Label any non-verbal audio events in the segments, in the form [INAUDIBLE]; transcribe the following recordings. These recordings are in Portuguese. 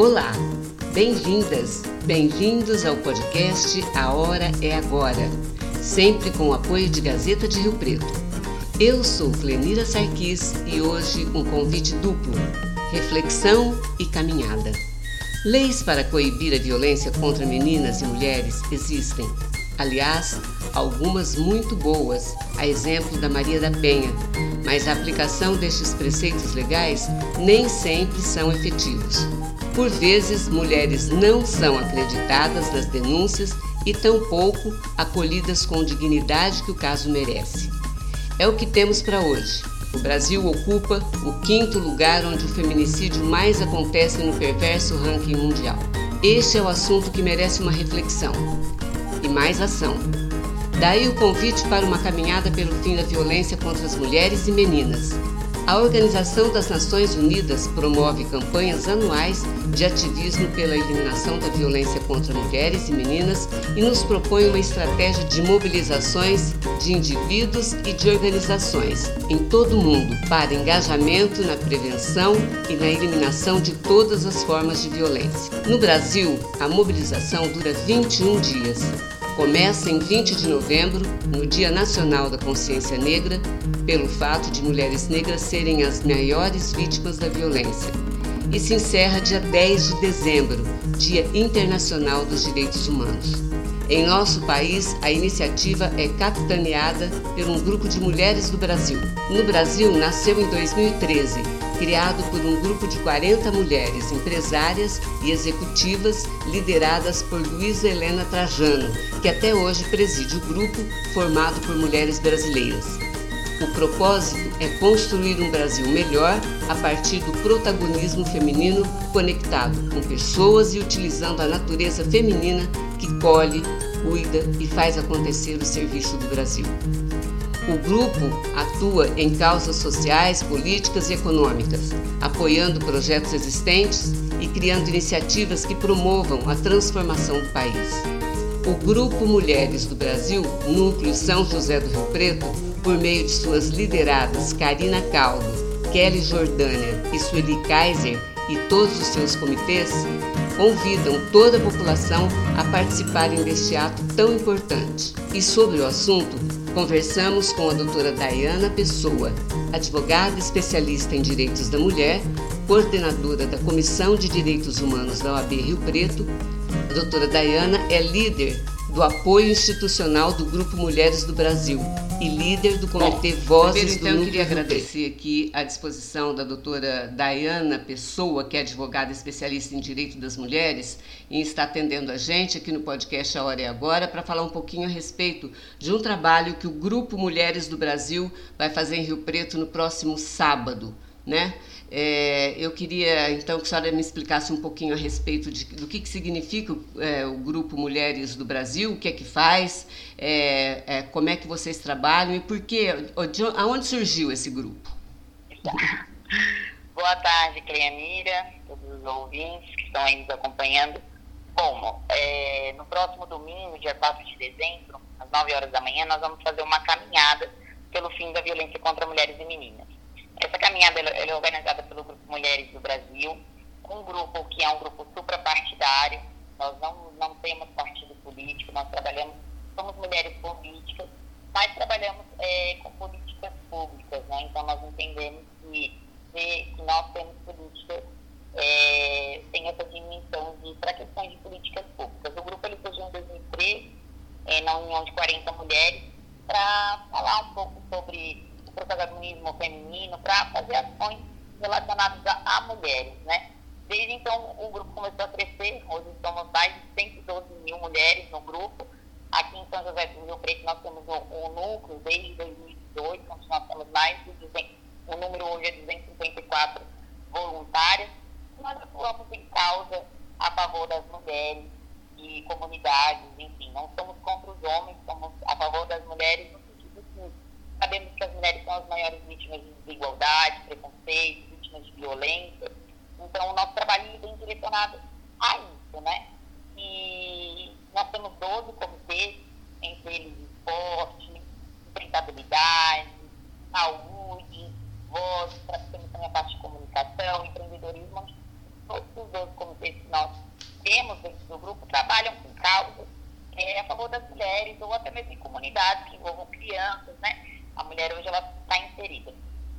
Olá, bem-vindas, bem-vindos ao podcast A Hora é Agora, sempre com o apoio de Gazeta de Rio Preto. Eu sou Clenira Sarquis e hoje um convite duplo: reflexão e caminhada. Leis para coibir a violência contra meninas e mulheres existem. Aliás, algumas muito boas, a exemplo da Maria da Penha, mas a aplicação destes preceitos legais nem sempre são efetivos. Por vezes, mulheres não são acreditadas nas denúncias e tampouco acolhidas com dignidade que o caso merece. É o que temos para hoje. O Brasil ocupa o quinto lugar onde o feminicídio mais acontece no perverso ranking mundial. Este é o assunto que merece uma reflexão e mais ação. Daí o convite para uma caminhada pelo fim da violência contra as mulheres e meninas. A Organização das Nações Unidas promove campanhas anuais de ativismo pela eliminação da violência contra mulheres e meninas e nos propõe uma estratégia de mobilizações de indivíduos e de organizações em todo o mundo para engajamento na prevenção e na eliminação de todas as formas de violência. No Brasil, a mobilização dura 21 dias começa em 20 de novembro, no Dia Nacional da Consciência Negra, pelo fato de mulheres negras serem as maiores vítimas da violência, e se encerra dia 10 de dezembro, Dia Internacional dos Direitos Humanos. Em nosso país, a iniciativa é capitaneada por um grupo de mulheres do Brasil. No Brasil, nasceu em 2013 criado por um grupo de 40 mulheres empresárias e executivas lideradas por Luísa Helena Trajano, que até hoje preside o grupo formado por mulheres brasileiras. O propósito é construir um Brasil melhor a partir do protagonismo feminino conectado com pessoas e utilizando a natureza feminina que colhe, cuida e faz acontecer o serviço do Brasil. O grupo atua em causas sociais, políticas e econômicas, apoiando projetos existentes e criando iniciativas que promovam a transformação do país. O Grupo Mulheres do Brasil, Núcleo São José do Rio Preto, por meio de suas lideradas Karina Caldo, Kelly Jordânia e Sueli Kaiser e todos os seus comitês, convidam toda a população a participarem deste ato tão importante. E sobre o assunto, Conversamos com a doutora Dayana Pessoa, advogada especialista em direitos da mulher, coordenadora da Comissão de Direitos Humanos da OAB Rio Preto. A doutora Dayana é líder do apoio institucional do Grupo Mulheres do Brasil e líder do Comitê Bom, Vozes primeiro, então, do eu queria agradecer aqui a disposição da doutora Dayana Pessoa, que é advogada especialista em direito das mulheres, e está atendendo a gente aqui no podcast A Hora é Agora para falar um pouquinho a respeito de um trabalho que o Grupo Mulheres do Brasil vai fazer em Rio Preto no próximo sábado, né? É, eu queria então que a senhora me explicasse um pouquinho a respeito de, do que, que significa é, o Grupo Mulheres do Brasil, o que é que faz, é, é como é que vocês trabalham e por que, aonde surgiu esse grupo? [LAUGHS] Boa tarde, Cleamira, todos os ouvintes que estão aí nos acompanhando. Bom, é, no próximo domingo, dia 4 de dezembro, às 9 horas da manhã, nós vamos fazer uma caminhada pelo fim da violência contra mulheres e meninas. Essa caminhada é organizada pelo Grupo Mulheres do Brasil, um grupo que é um grupo suprapartidário. Nós não, não temos partido político, nós trabalhamos, somos mulheres políticas, mas trabalhamos é, com políticas públicas, né? Então nós entendemos que, que nós temos políticas, é, tem essa dimensão de, para questões de políticas públicas. O grupo ele surgiu em 2013, é, na união de 40 mulheres, para falar um pouco sobre o protagonismo feminino, para fazer ações relacionadas a, a, mulheres, né? Desde então, o grupo começou a crescer, hoje somos mais de 112 mil mulheres no grupo. Aqui em São José do Rio Preto, nós temos um, núcleo desde 2018, onde nós temos mais de 200, o número hoje é 254 voluntárias. Nós atuamos em causa a favor das mulheres e comunidades, enfim, não somos contra os homens, somos a favor das mulheres Sabemos que as mulheres são as maiores vítimas de desigualdade, preconceito, vítimas de violência. Então, o nosso trabalho é direcionado a isso, né? E nós temos 12 comitês, entre eles esporte, sustentabilidade, saúde, voz, temos também a parte de comunicação, empreendedorismo, onde todos os 12 comitês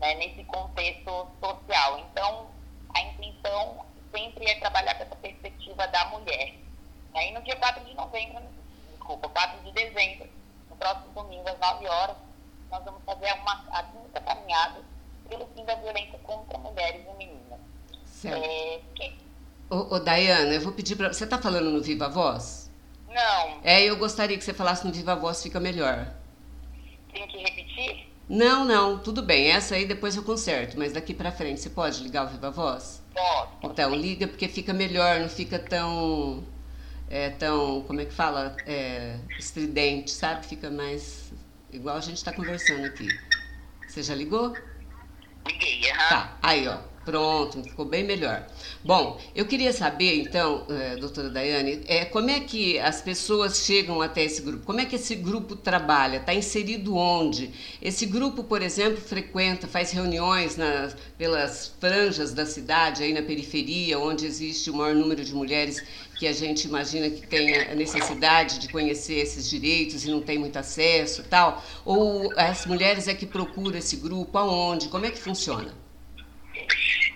né, nesse contexto social. Então, a intenção sempre é trabalhar com essa perspectiva da mulher. Aí no dia 4 de novembro, desculpa, 4 de dezembro, no próximo domingo, às 9 horas, nós vamos fazer uma, a quinta caminhada pelo fim da violência contra mulheres e meninas. Certo. É, que... ô, ô, Dayana, eu vou pedir para. Você está falando no Viva Voz? Não. É, eu gostaria que você falasse no Viva Voz, fica melhor. Tem que repetir? Não, não, tudo bem. Essa aí depois eu conserto, mas daqui para frente você pode ligar o Viva Voz? Pode. Então, liga porque fica melhor, não fica tão. É, tão, como é que fala? É, estridente, sabe? Fica mais. Igual a gente está conversando aqui. Você já ligou? Liguei, aham. Tá, aí ó. Pronto, ficou bem melhor. Bom, eu queria saber, então, é, doutora Daiane, é, como é que as pessoas chegam até esse grupo? Como é que esse grupo trabalha? Está inserido onde? Esse grupo, por exemplo, frequenta, faz reuniões nas, pelas franjas da cidade, aí na periferia, onde existe o maior número de mulheres que a gente imagina que tem a necessidade de conhecer esses direitos e não tem muito acesso tal? Ou as mulheres é que procuram esse grupo? Aonde? Como é que funciona?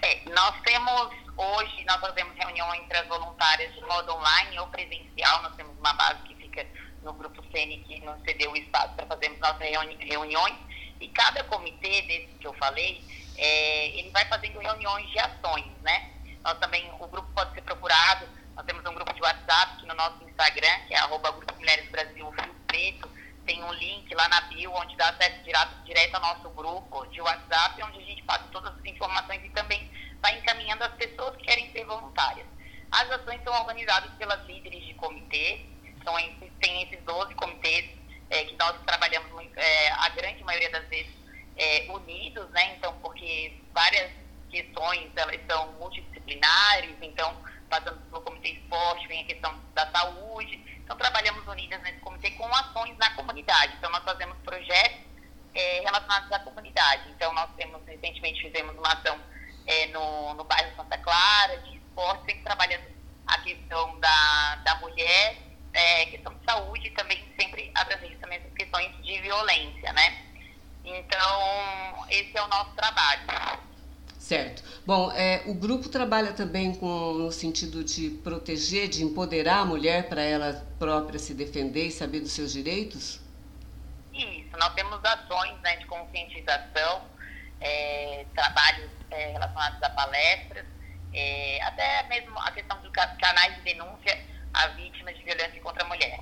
É, nós temos hoje, nós fazemos reunião entre as voluntárias de modo online ou presencial. Nós temos uma base que fica no grupo CN que nos cedeu o espaço para fazermos nossas reuni reuniões. E cada comitê desse que eu falei, é, ele vai fazendo reuniões de ações, né? Nós também, o grupo pode ser procurado, nós temos um grupo de WhatsApp que no nosso Instagram, que é arroba Grupo Mulheres Brasil Rio Preto, tem um link lá na bio onde dá acesso direto, direto ao nosso grupo de WhatsApp, onde a gente passa todas as informações e também vai encaminhando as pessoas que querem ser voluntárias. As ações são organizadas pelas líderes de comitê, são esses, tem esses 12 comitês é, que nós trabalhamos é, a grande maioria das vezes é, unidos, né? Então, porque várias questões elas são multidisciplinares, então passando pelo comitê esporte, vem a questão da saúde. Então, trabalhamos unidas nesse comitê com ações na comunidade. Então, nós fazemos projetos é, relacionados à comunidade. Então, nós temos, recentemente, fizemos uma ação é, no, no bairro Santa Clara, de esporte, sempre trabalhando a questão da, da mulher, é, questão de saúde e também sempre abrangendo também as questões de violência, né? Então, esse é o nosso trabalho. Certo. Bom, é, o grupo trabalha também com, no sentido de proteger, de empoderar a mulher para ela própria se defender e saber dos seus direitos? Isso, nós temos ações né, de conscientização, é, trabalhos é, relacionados a palestras, é, até mesmo a questão dos canais de denúncia a vítimas de violência contra a mulher.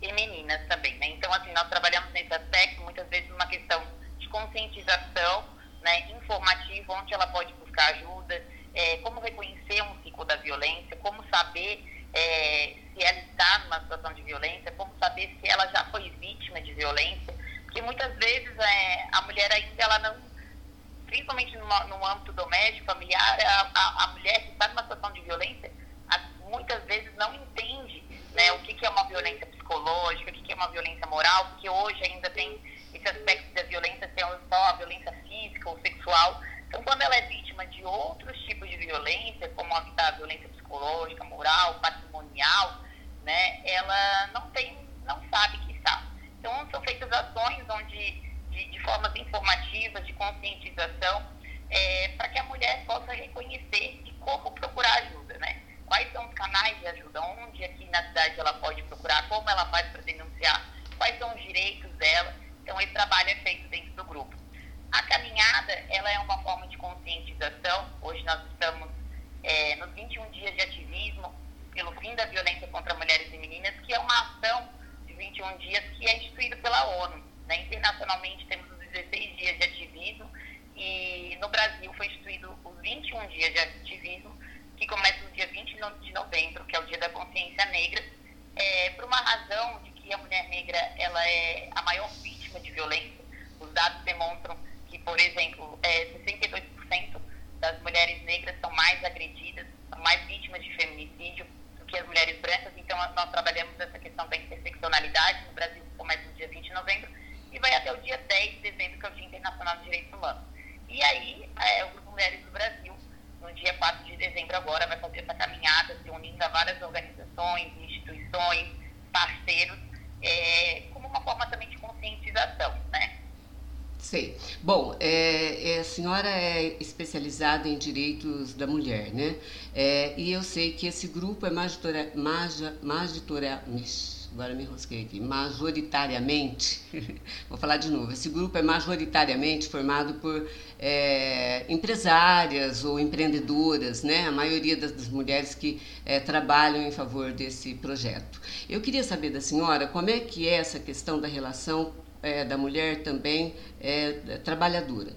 E meninas também, né? Então, assim, nós trabalhamos nesse aspecto, muitas vezes uma questão de conscientização, né, informativo, onde ela pode buscar ajuda, é, como reconhecer um ciclo da violência, como saber é, se ela está numa situação de violência, como saber se ela já foi vítima de violência, porque muitas vezes é, a mulher ainda ela não, principalmente no âmbito doméstico, familiar, a, a, a mulher que está numa situação de violência, a, muitas vezes não entende né, o que, que é uma violência psicológica, o que, que é uma violência moral, porque hoje ainda tem esse aspecto da violência ser só a violência física ou sexual. Então, quando ela é vítima de outros tipos de violência, como a violência psicológica, moral, patrimonial, né, ela não tem, não sabe que está. Então, são feitas ações onde, de, de formas informativas, de conscientização, é, para que a mulher possa reconhecer e como procurar ajuda, né? Quais são os canais de ajuda, onde aqui na cidade ela pode procurar, como ela faz para denunciar, quais são os direitos dela. Então, esse trabalho é feito dentro do grupo. A caminhada, ela é uma forma de conscientização. Hoje nós estamos é, nos 21 dias de ativismo pelo fim da violência contra mulheres e meninas, que é uma ação de 21 dias que é instituída pela ONU. Né? Internacionalmente temos os 16 dias de ativismo e no Brasil foi instituído os 21 dias de ativismo, que começa no dia 20 de novembro, que é o Dia da Consciência Negra, é, por uma razão de que a mulher negra ela é a maior vítima vítima de violência. Os dados demonstram que, por exemplo, é, 62% das mulheres negras são mais agredidas, são mais vítimas de feminicídio do que as mulheres brancas. Então, nós trabalhamos essa questão da interseccionalidade. No Brasil, começa no dia 20 de novembro e vai até o dia 10 de dezembro, que é o Dia Internacional dos Direitos Humanos. E aí, é, o Grupo Mulheres do Brasil, no dia 4 de dezembro agora, vai fazer essa caminhada, se unindo a várias organizações, instituições, parceiros, é, como uma forma também de conscientização, né? Sei. Bom, é, é, a senhora é especializada em direitos da mulher, né? É, e eu sei que esse grupo é majoria, maja, majoria, agora me enrosquei aqui, majoritariamente, [LAUGHS] vou falar de novo, esse grupo é majoritariamente formado por é, empresárias ou empreendedoras, né? A maioria das, das mulheres que é, trabalham em favor desse projeto. Eu queria saber da senhora como é que é essa questão da relação é, da mulher também é, trabalhadora.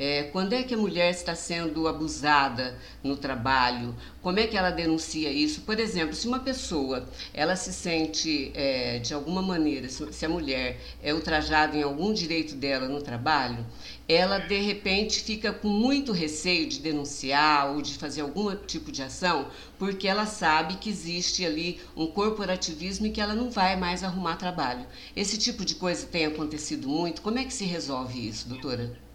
É, quando é que a mulher está sendo abusada no trabalho? Como é que ela denuncia isso? Por exemplo, se uma pessoa ela se sente é, de alguma maneira, se a mulher é ultrajada em algum direito dela no trabalho, ela de repente fica com muito receio de denunciar ou de fazer algum tipo de ação, porque ela sabe que existe ali um corporativismo e que ela não vai mais arrumar trabalho. Esse tipo de coisa tem acontecido muito. Como é que se resolve isso, doutora?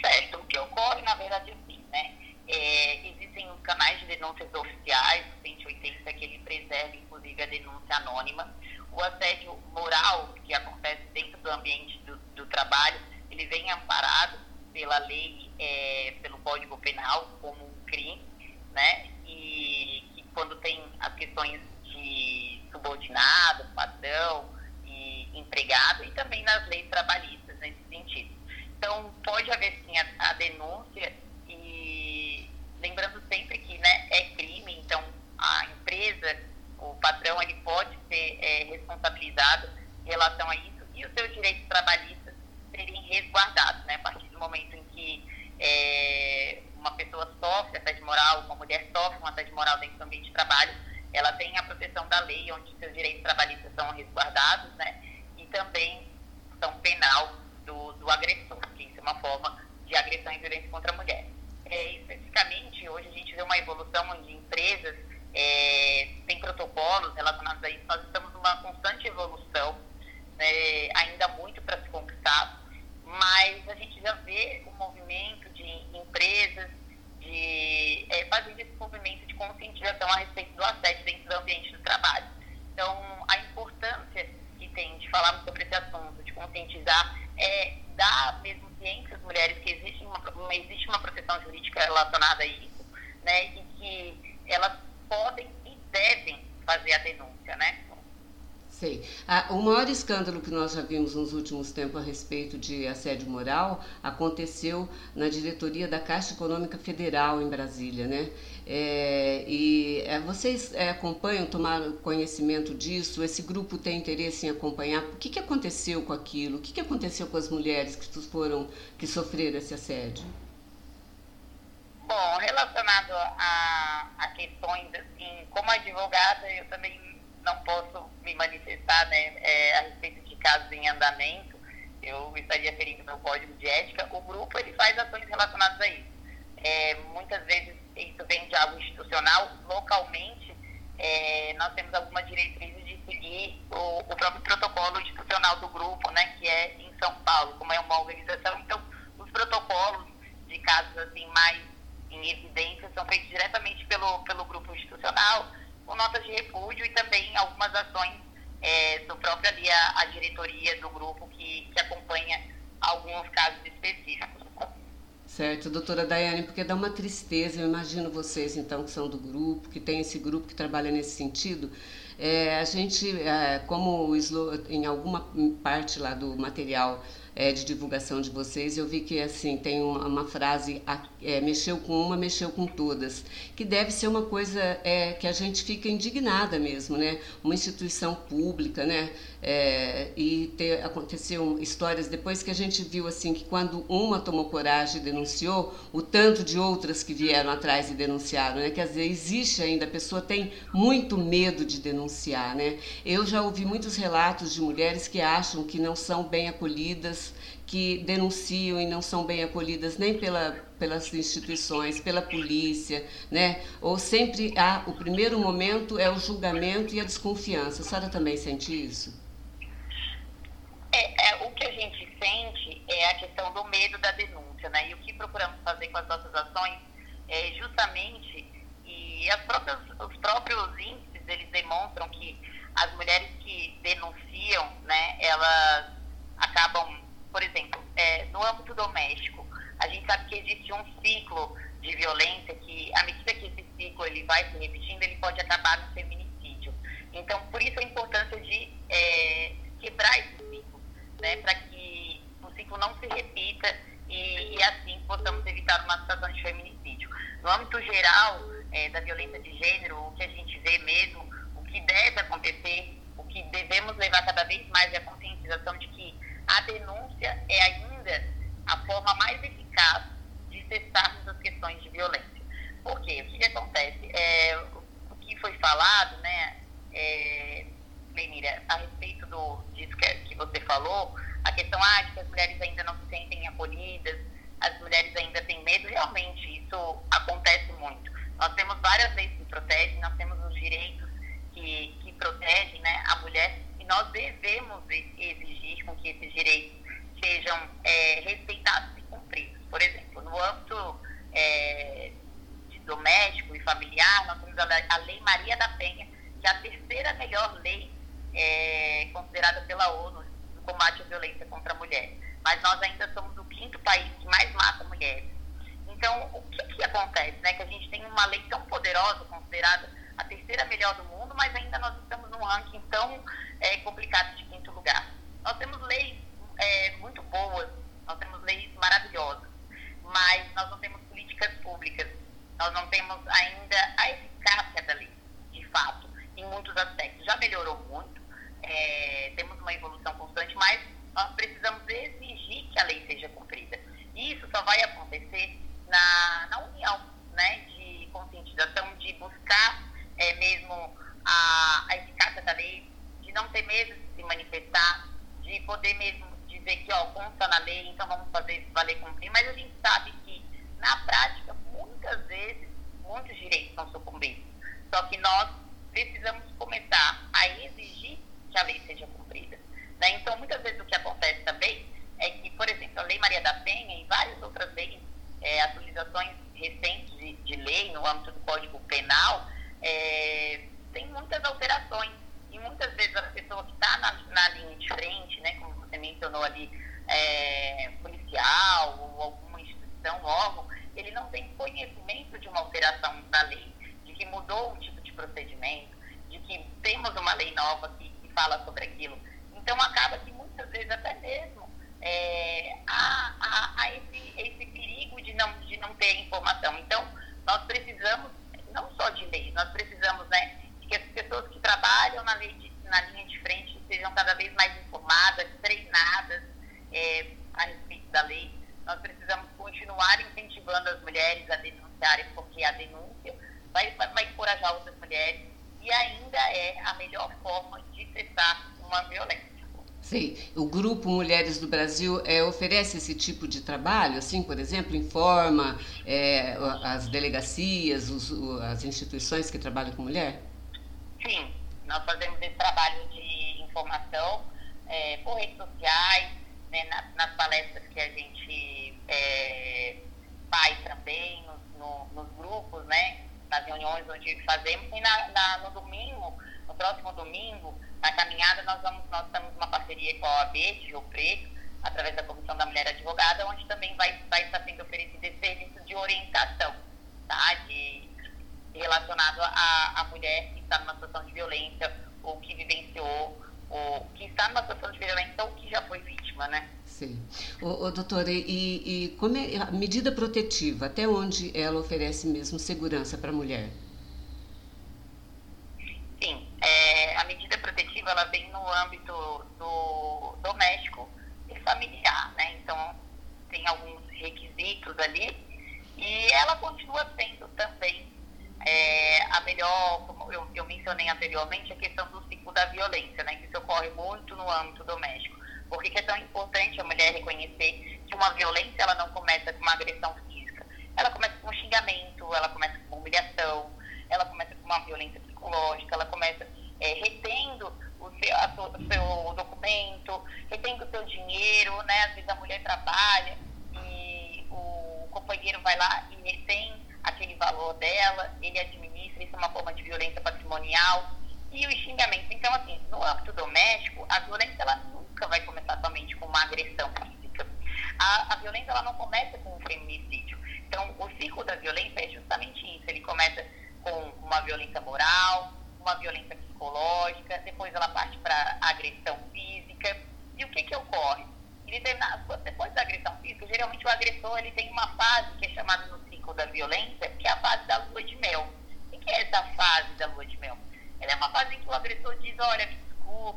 Certo. O que ocorre, na verdade, é assim, né? É, existem os canais de denúncias oficiais, o 180, que ele preserva, inclusive, a denúncia anônima. O assédio moral, que acontece dentro do ambiente do, do trabalho, ele vem amparado pela lei, é, pelo Código Penal, como um crime, né? E que quando tem as questões de subordinado, patrão e empregado, e também nas leis trabalhistas, nesse sentido. Então, pode haver sim a, a denúncia e lembrando sempre que né, é crime, então a empresa, o patrão, ele pode ser é, responsabilizado em relação a isso e os seus direitos trabalhistas serem resguardados, né? A partir do momento em que é, uma pessoa sofre assédio moral, uma mulher sofre um assédio moral dentro do ambiente de trabalho, ela tem a proteção da lei, onde seus direitos trabalhistas são resguardados, né? E também são penal do, do agressor, uma forma de agressão e violência contra a mulher. É, especificamente, hoje a gente vê uma evolução onde empresas é, têm protocolos relacionados a isso. Nós estamos numa constante evolução, né, ainda muito para se conquistar, mas a gente já vê o movimento de empresas de é, fazer esse movimento de conscientização a respeito do assédio dentro do ambiente do trabalho. Então, a importância que tem de falarmos sobre esse assunto, de conscientizar é, dar mesmo às mulheres que existe uma, existe uma proteção jurídica relacionada a isso, né, e que elas podem e devem fazer a denúncia, né? Sei. Ah, o maior escândalo que nós já vimos nos últimos tempos a respeito de assédio moral aconteceu na diretoria da Caixa Econômica Federal em Brasília, né? É, e é, vocês é, acompanham, tomaram conhecimento disso? Esse grupo tem interesse em acompanhar? O que, que aconteceu com aquilo? O que, que aconteceu com as mulheres que foram que sofreram esse assédio? Bom, relacionado a, a questões assim, como advogada, eu também não posso me manifestar né, é, a respeito de casos em andamento, eu estaria ferindo meu código de ética. O grupo ele faz ações relacionadas a isso. É, muitas vezes isso vem de algo institucional, localmente é, nós temos algumas diretrizes de seguir o, o, próprio protocolo institucional do grupo, né, que é em São Paulo, como é uma organização. Então, os protocolos de casos assim mais em evidência são feitos diretamente pelo, pelo grupo institucional com notas de repúdio e também algumas ações é, do próprio ali a, a, diretoria do grupo que, que acompanha alguns casos específicos. Certo, doutora Daiane, porque dá uma tristeza, eu imagino vocês então que são do grupo, que tem esse grupo que trabalha nesse sentido, é, a gente, é, como em alguma parte lá do material é, de divulgação de vocês, eu vi que assim tem uma, uma frase é, mexeu com uma, mexeu com todas, que deve ser uma coisa é, que a gente fica indignada mesmo, né? Uma instituição pública, né? É, e ter, aconteceu histórias depois que a gente viu assim que quando uma tomou coragem e denunciou, o tanto de outras que vieram atrás e denunciaram, né? Quer dizer, existe ainda, a pessoa tem muito medo de denunciar, né? Eu já ouvi muitos relatos de mulheres que acham que não são bem acolhidas que denunciam e não são bem acolhidas nem pela, pelas instituições, pela polícia, né? Ou sempre há o primeiro momento é o julgamento e a desconfiança. A senhora também sente isso? É, é, o que a gente sente é a questão do medo da denúncia, né? E o que procuramos fazer com as nossas ações é justamente e as próprias, os próprios índices eles demonstram que as mulheres que denunciam, né? Elas acabam por exemplo, é, no âmbito doméstico, a gente sabe que existe um ciclo de violência que, à medida que esse ciclo ele vai se repetindo, ele pode acabar no feminicídio. Então, por isso a importância de é, quebrar esse ciclo, né, para que o ciclo não se repita e, e, assim possamos evitar uma situação de feminicídio. No âmbito geral é, da violência de gênero, o que a gente vê mesmo, o que deve acontecer, o que devemos levar cada vez mais é a conscientização de que a denúncia é ainda a forma mais eficaz de cessarmos as questões de violência. Por quê? O que, que acontece? É, o que foi falado, né, é, Lenira, a respeito do, disso que, que você falou, a questão ah, de que as mulheres ainda não se sentem acolhidas, as mulheres ainda têm medo, realmente isso acontece muito. Nós temos várias leis que protegem, nós temos os direitos que, que protegem né, a mulher e nós devemos exigir com que esses direitos sejam é, respeitados e cumpridos. Por exemplo, no âmbito é, doméstico e familiar, nós temos a, a Lei Maria da Penha, que é a terceira melhor lei é, considerada pela ONU no combate à violência contra a mulher. Mas nós ainda somos o quinto país que mais mata mulheres. Então, o que, que acontece? Né? Que a gente tem uma lei tão poderosa, considerada a terceira melhor do mundo, mas ainda nós estamos num ranking tão é, complicado de quinto lugar. Nós temos leis é, muito boas, nós temos leis maravilhosas, mas nós não temos políticas públicas, nós não temos ainda a eficácia da lei, de fato, em muitos aspectos. Já melhorou muito, é, temos uma evolução constante, mas nós precisamos exigir que a lei seja cumprida. E isso vai acontecer na, na união né, de conscientização, de buscar é, mesmo a, a eficácia da lei, de não ter medo de se manifestar, de poder mesmo dizer que ó, consta na lei, então vamos fazer valer cumprir, mas a gente sabe que na prática, muitas vezes, muitos direitos são sucumbidos. Só que nós precisamos começar a exigir que a lei seja cumprida. Né? Então, muitas vezes o que acontece também é que, por exemplo, a Lei Maria da Penha e várias outras leis, é, atualizações recentes de, de, lei no âmbito do Código Penal, é, tem muitas alterações. E muitas vezes a pessoa que está na, na, linha de frente, né, como você mencionou ali, é, policial ou alguma instituição, órgão, ele não tem conhecimento de uma alteração da lei, de que mudou um tipo de procedimento, de que temos uma lei nova que, que fala sobre aquilo. Então, acaba que muitas vezes até mesmo é, há, há, há esse, esse perigo de não, de não ter informação. Então, nós precisamos não só de leis, nós precisamos né, que as pessoas que trabalham na, de, na linha de frente sejam cada vez mais informadas, treinadas é, a respeito da lei. Nós precisamos continuar incentivando as mulheres a denunciarem, porque a denúncia vai, vai, vai encorajar outras mulheres e ainda é a melhor forma de cessar uma violência. O Grupo Mulheres do Brasil é, oferece esse tipo de trabalho, assim, por exemplo, informa é, as delegacias, os, as instituições que trabalham com mulher? Sim, nós fazemos esse trabalho de informação é, por redes sociais, né, nas, nas, palestras que a gente é, faz também, nos, no, nos grupos, né, nas reuniões onde fazemos. E na, na, no domingo, no próximo domingo, na caminhada, nós, vamos, nós estamos uma parceria com a OAB de Rio Preto, através da Comissão da Mulher Advogada, onde também vai, vai estar sendo oferecido esse serviço de orientação, tá? De, relacionado à, mulher que está numa situação de violência ou que vivenciou ou que está numa situação de violência ou que já foi vítima, né? Sim. Ô, ô, doutora, e, e como é a medida protetiva, até onde ela oferece mesmo segurança para a mulher? Sim, é, a medida protetiva ela vem no âmbito do doméstico e familiar, né? Então tem alguns requisitos ali e ela continua sendo também é, a melhor, como eu, eu, mencionei anteriormente, a questão do ciclo da violência, né, que isso ocorre muito no âmbito doméstico. Por que é tão importante a mulher reconhecer que uma violência ela não começa com uma agressão física? Ela começa com um xingamento, ela começa com uma humilhação, ela começa com uma violência psicológica, ela começa é, retendo o seu, a, o seu documento, retendo o seu dinheiro, né? Às vezes a mulher trabalha e o companheiro vai lá e retém aquele valor dela, ele administra, isso é uma forma de violência patrimonial. E os xingamentos. Então, assim, no âmbito doméstico, a violência ela nunca vai começar somente com uma agressão física. a, a violência ela não começa com um feminicídio. Então, o ciclo da violência é justamente isso. Ele começa com uma violência moral, uma violência psicológica, depois ela parte para agressão física. E o que que ocorre? Ele depois da agressão física, geralmente o agressor ele tem uma fase que é chamada no ciclo da violência, que é a fase da lua de mel. O que é essa fase da lua de mel? Ela é uma fase em que o agressor diz, olha, me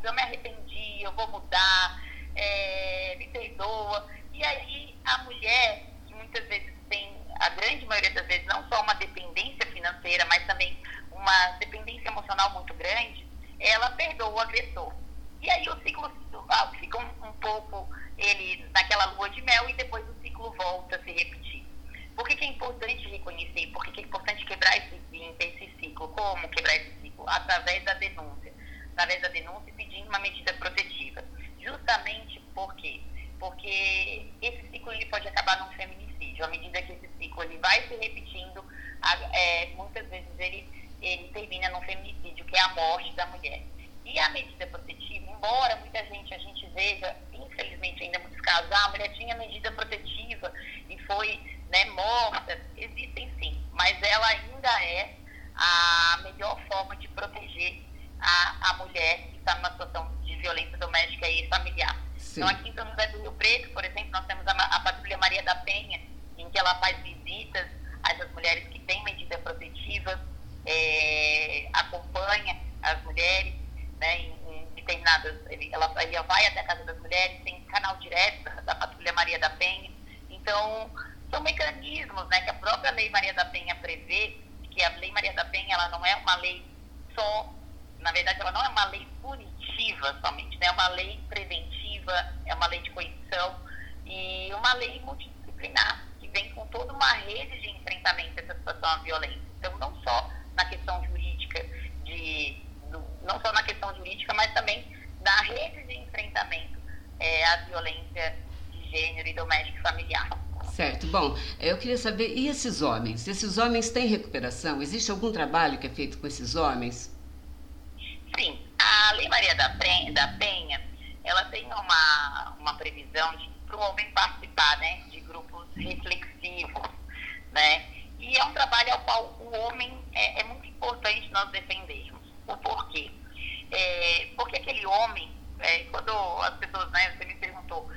eu me arrependi, eu vou mudar, é, me perdoa. E aí a mulher, que muitas vezes tem, a grande maioria das vezes, não só uma dependência financeira, mas também uma dependência emocional muito grande, ela perdoa o agressor. E aí o ciclo fica um, um pouco ele naquela lua de mel e depois o ciclo volta a se repetir. Por que, que é importante reconhecer? Por que, que é importante quebrar esse, esse ciclo? Como quebrar esse ciclo? Através da denúncia. Através da denúncia e pedindo uma medida protetiva. Justamente por quê? Porque esse ciclo ele pode acabar num feminicídio. À medida que esse ciclo ele vai se repetindo, é, muitas vezes ele, ele termina num feminicídio, que é a morte da mulher. E a medida protetiva, embora muita gente, a gente veja, infelizmente ainda muitos casos, ah, a mulher tinha medida protetiva e foi né, morta, existem sim, mas ela ainda é a melhor forma de proteger a, a mulher que está numa situação de violência doméstica e familiar. Sim. Então, aqui em São José do Rio Preto, por exemplo, nós temos a, a Patrulha Maria da Penha, em que ela faz visitas a essas mulheres que têm medida protetiva, é, acompanha as mulheres né, em, determinadas. Ele, ela, ela vai até a Casa das Mulheres, tem canal direto da, da Patrulha Maria da Penha. Então, são mecanismos né, que a própria Lei Maria da Penha prevê, que a Lei Maria da Penha ela não é uma lei só, na verdade, ela não é uma lei punitiva somente, né, é uma lei preventiva, é uma lei de coerção e uma lei multidisciplinar, que vem com toda uma rede de enfrentamento dessa situação à violência. Então, não só na questão de não só na questão jurídica, mas também da rede de enfrentamento é, à violência de gênero e doméstica e familiar. Certo. Bom, eu queria saber, e esses homens? Esses homens têm recuperação? Existe algum trabalho que é feito com esses homens? Sim. A Lei Maria da Penha, ela tem uma, uma previsão para o homem participar né, de grupos reflexivos, né? E é um trabalho ao qual o homem é, é muito importante nós defendermos. O porquê? É, porque aquele homem, é, quando as pessoas, né, você me perguntou,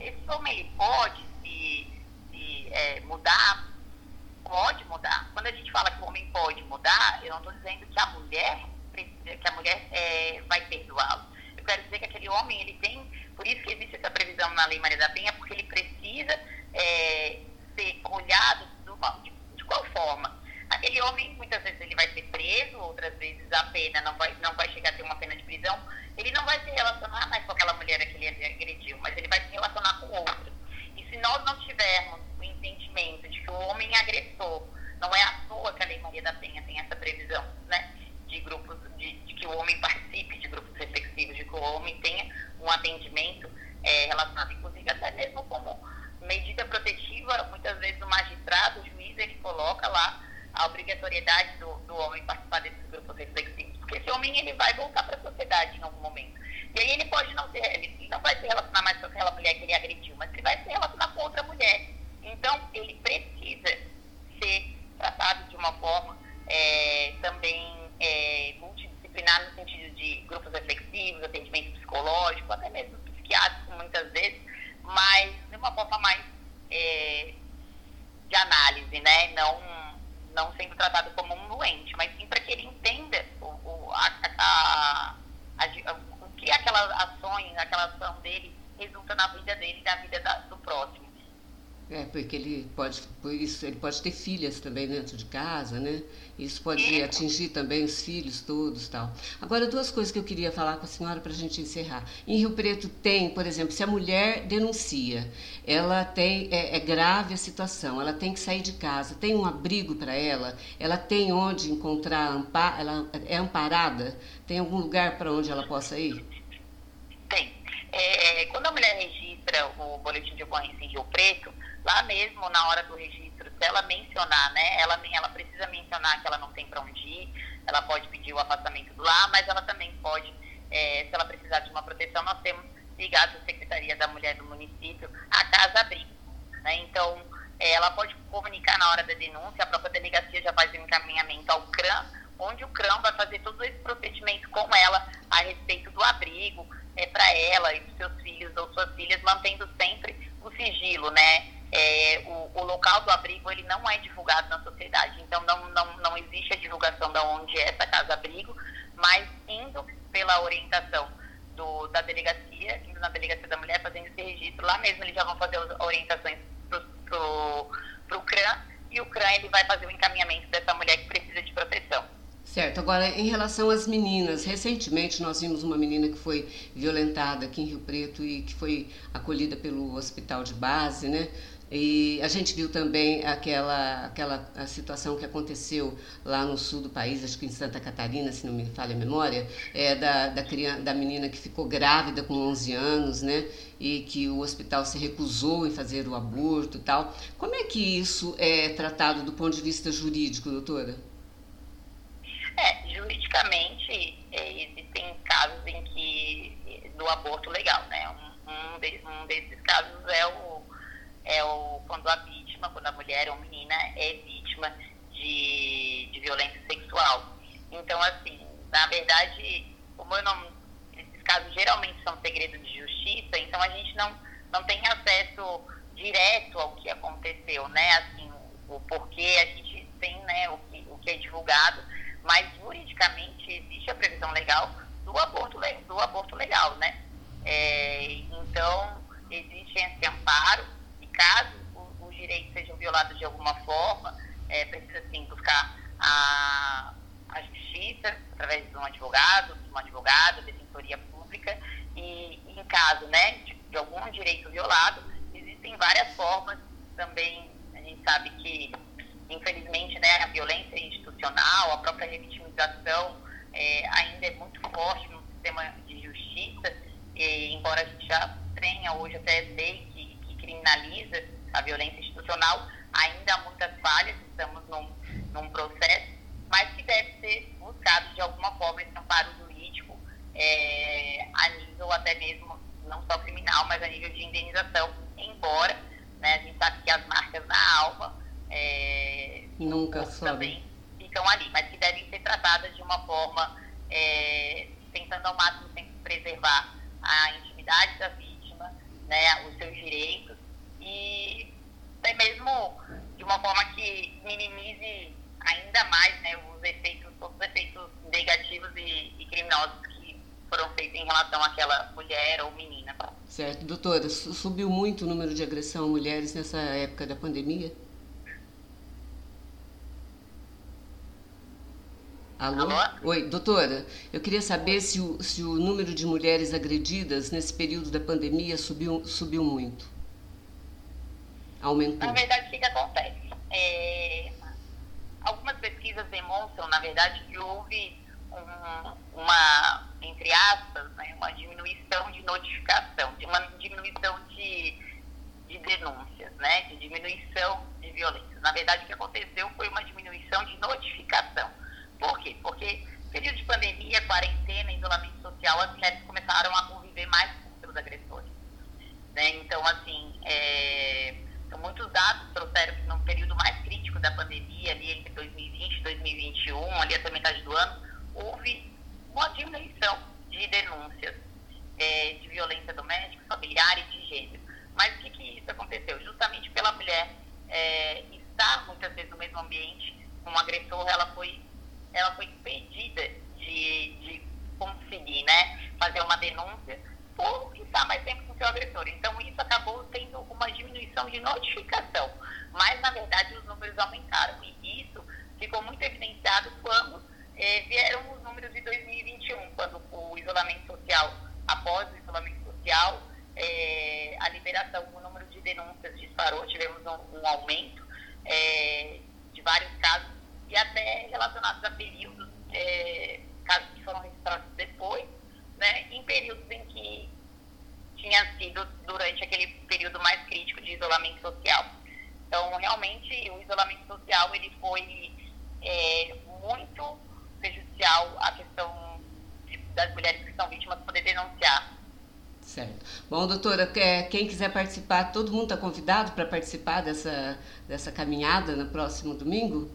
esse homem ele pode se, se é, mudar? Pode mudar. Quando a gente fala que o homem pode mudar, eu não estou dizendo que a mulher que a mulher é, vai perdoá-lo. Eu quero dizer que aquele homem, ele tem, por isso que existe essa previsão na Lei Maria da Penha, porque ele precisa é, ser olhado de, de qual forma? Aquele homem, muitas vezes, ele vai ser preso, outras vezes a pena não vai, não vai chegar a ter uma pena de prisão. Ele não vai se relacionar mais com aquela mulher que ele agrediu, mas ele vai se relacionar com outra. E se nós não tivermos o entendimento de que o homem agressor, não é à toa que a Lei Maria da Penha tem essa previsão, né? De grupos, de, de que o homem participe de grupos reflexivos, de que o homem tenha um atendimento é, relacionado, inclusive até mesmo como medida protetiva, muitas vezes o magistrado, o juiz, ele coloca lá a obrigatoriedade do, do homem participar desses grupos reflexivos. Porque esse homem ele vai voltar para a sociedade em algum momento. E aí ele pode não ser, ele não vai se relacionar mais com aquela mulher que ele agrediu, mas ele vai se relacionar com outra mulher. Então, ele precisa ser tratado de uma forma é, também é, multidisciplinar no sentido de grupos reflexivos, atendimento psicológico, até mesmo psiquiátrico muitas vezes, mas de uma forma mais é, de análise, né? Não não sendo tratado como um doente, mas sim para que ele entenda o, o, a, a, a, o que aquelas ações, aquela ação dele resulta na vida dele e na vida da, do próximo. É, porque ele pode, por isso, ele pode ter filhas também dentro de casa, né? Isso pode atingir também os filhos todos tal. Agora, duas coisas que eu queria falar com a senhora para a gente encerrar. Em Rio Preto tem, por exemplo, se a mulher denuncia, ela tem, é, é grave a situação, ela tem que sair de casa, tem um abrigo para ela, ela tem onde encontrar, ampar, ela é amparada, tem algum lugar para onde ela possa ir? Tem. É, quando a mulher registra o boletim de ocorrência em Rio Preto, lá mesmo na hora do registro, se ela mencionar, né, ela, ela precisa mencionar que ela não tem para onde ir, ela pode pedir o afastamento do lar, mas ela também pode, é, se ela precisar de uma proteção, nós temos ligado à Secretaria da Mulher do município, a Casa Abrigo. Né? Então, é, ela pode comunicar na hora da denúncia, a própria delegacia já faz o encaminhamento ao CRAM, onde o CRAM vai fazer todo esse procedimento com ela a respeito do abrigo é, para ela e para seus filhos ou suas filhas, mantendo sempre o sigilo, né? É, o, o, local do abrigo ele não é divulgado na sociedade, então não, não, não existe a divulgação de onde é essa casa-abrigo, mas indo pela orientação do, da delegacia, indo na delegacia da mulher, fazendo esse registro, lá mesmo eles já vão fazer as orientações para o CRAM, e o CRAM ele vai fazer o encaminhamento dessa mulher que precisa de proteção. Certo. Agora, em relação às meninas, recentemente nós vimos uma menina que foi violentada aqui em Rio Preto e que foi acolhida pelo hospital de base, né? E a gente viu também aquela, aquela situação que aconteceu lá no sul do país, acho que em Santa Catarina, se não me falha a memória, é da, da, criança, da menina que ficou grávida com 11 anos, né? E que o hospital se recusou em fazer o aborto e tal. Como é que isso é tratado do ponto de vista jurídico, doutora? É, juridicamente, é, existem casos em que do aborto legal, né? Um, um, de, um desses casos é o, é o quando a vítima, quando a mulher ou menina é vítima de, de violência sexual. Então, assim, na verdade, como eu não. Esses casos geralmente são segredo de justiça, então a gente não, não tem acesso direto ao que aconteceu, né? Assim, o, o porquê a gente tem, né, o que, o que é divulgado mas juridicamente existe a previsão legal do aborto, do aborto legal, né? É, então, existe esse amparo e caso os direitos sejam violados de alguma forma, é, precisa sim buscar a, a justiça através de um advogado, de uma advogada, defensoria pública e em caso né, de, de algum direito violado, existem várias formas também, a gente sabe que infelizmente, né, a violência institucional, a própria revitimização é, ainda é muito forte no sistema de justiça, e, embora a gente já tenha hoje até lei que, que criminaliza a violência institucional, ainda há muitas falhas, estamos num, num processo, mas que deve ser buscado de alguma forma esse amparo jurídico é, a nível até mesmo, não só criminal, mas a nível de indenização, embora né, a gente sabe que as marcas na alma é, nunca também ficam ali, mas que devem ser tratadas de uma forma é, tentando ao máximo sempre preservar a intimidade da vítima, né, os seus direitos e até mesmo de uma forma que minimize ainda mais né, os efeitos, todos os efeitos negativos e, e criminosos que foram feitos em relação àquela mulher ou menina. Certo. Doutora, subiu muito o número de agressão a mulheres nessa época da pandemia? Alô? Alô? Oi, doutora. Eu queria saber se o, se o número de mulheres agredidas nesse período da pandemia subiu, subiu muito. Aumentou. Na verdade, o que, que acontece? É, algumas pesquisas demonstram, na verdade, que houve um, uma, entre aspas, né, uma diminuição de notificação, de uma diminuição de, de denúncias, né, de diminuição de violência. Na verdade, o que aconteceu foi uma diminuição de notificação. Por quê? Porque período de pandemia, quarentena, isolamento social, as mulheres começaram a conviver mais com seus agressores. Né? Então, assim, é, então muitos dados trouxeram que no período mais crítico da pandemia, ali entre 2020 e 2021, ali até metade do ano, houve uma diminuição de denúncias é, de violência doméstica, familiar e de gênero. Mas o que, que isso aconteceu? Justamente pela mulher é, estar muitas vezes no mesmo ambiente com um agressor, ela foi ela foi impedida de, de conseguir né, fazer uma denúncia por estar mais tempo com seu agressor. Então, isso acabou tendo uma diminuição de notificação. Mas, na verdade, os números aumentaram. E isso ficou muito evidenciado quando eh, vieram os números de 2021, quando o isolamento social, após o isolamento social, eh, a liberação, o número de denúncias disparou, tivemos um, um aumento eh, de vários casos e até relacionados a períodos, é, casos que foram registrados depois, né, em períodos em que tinha sido durante aquele período mais crítico de isolamento social. Então, realmente, o isolamento social ele foi é, muito prejudicial à questão de, das mulheres que são vítimas poder denunciar Certo. Bom, doutora, quem quiser participar, todo mundo está convidado para participar dessa, dessa caminhada no próximo domingo?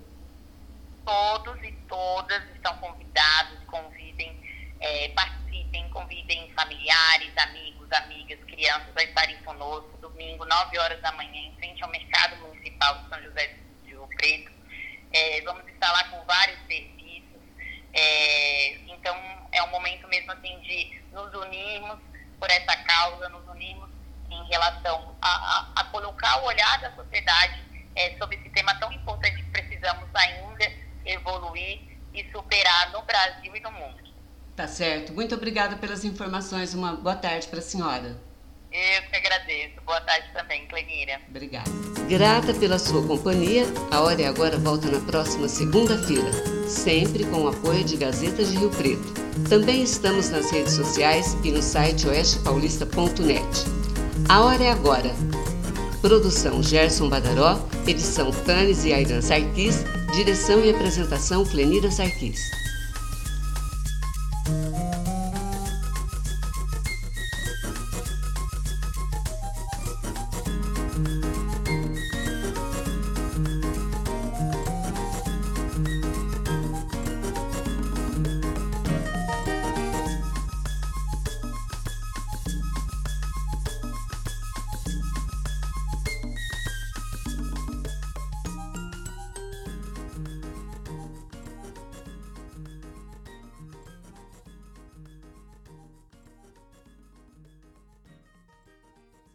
Todos e todas estão convidados, convidem, é, participem, convidem familiares, amigos, amigas, crianças a estarem conosco domingo, 9 horas da manhã, em frente ao Mercado Municipal de São José de Rio Preto. É, vamos estar lá com vários serviços. É, então, é um momento mesmo assim de nos unirmos por essa causa, nos unirmos em relação a, a, a colocar o olhar da sociedade é, sobre esse tema tão importante que precisamos ainda evoluir e superar no Brasil e no mundo. Tá certo. Muito obrigada pelas informações. Uma boa tarde para a senhora. Eu que agradeço. Boa tarde também, Clenira. Obrigada. Grata pela sua companhia. A Hora é Agora volta na próxima segunda-feira, sempre com o apoio de Gazetas de Rio Preto. Também estamos nas redes sociais e no site oestepaulista.net. A Hora é Agora. Produção Gerson Badaró, edição Tanes e Aidan Sarkis, direção e apresentação Clenira Sarkis.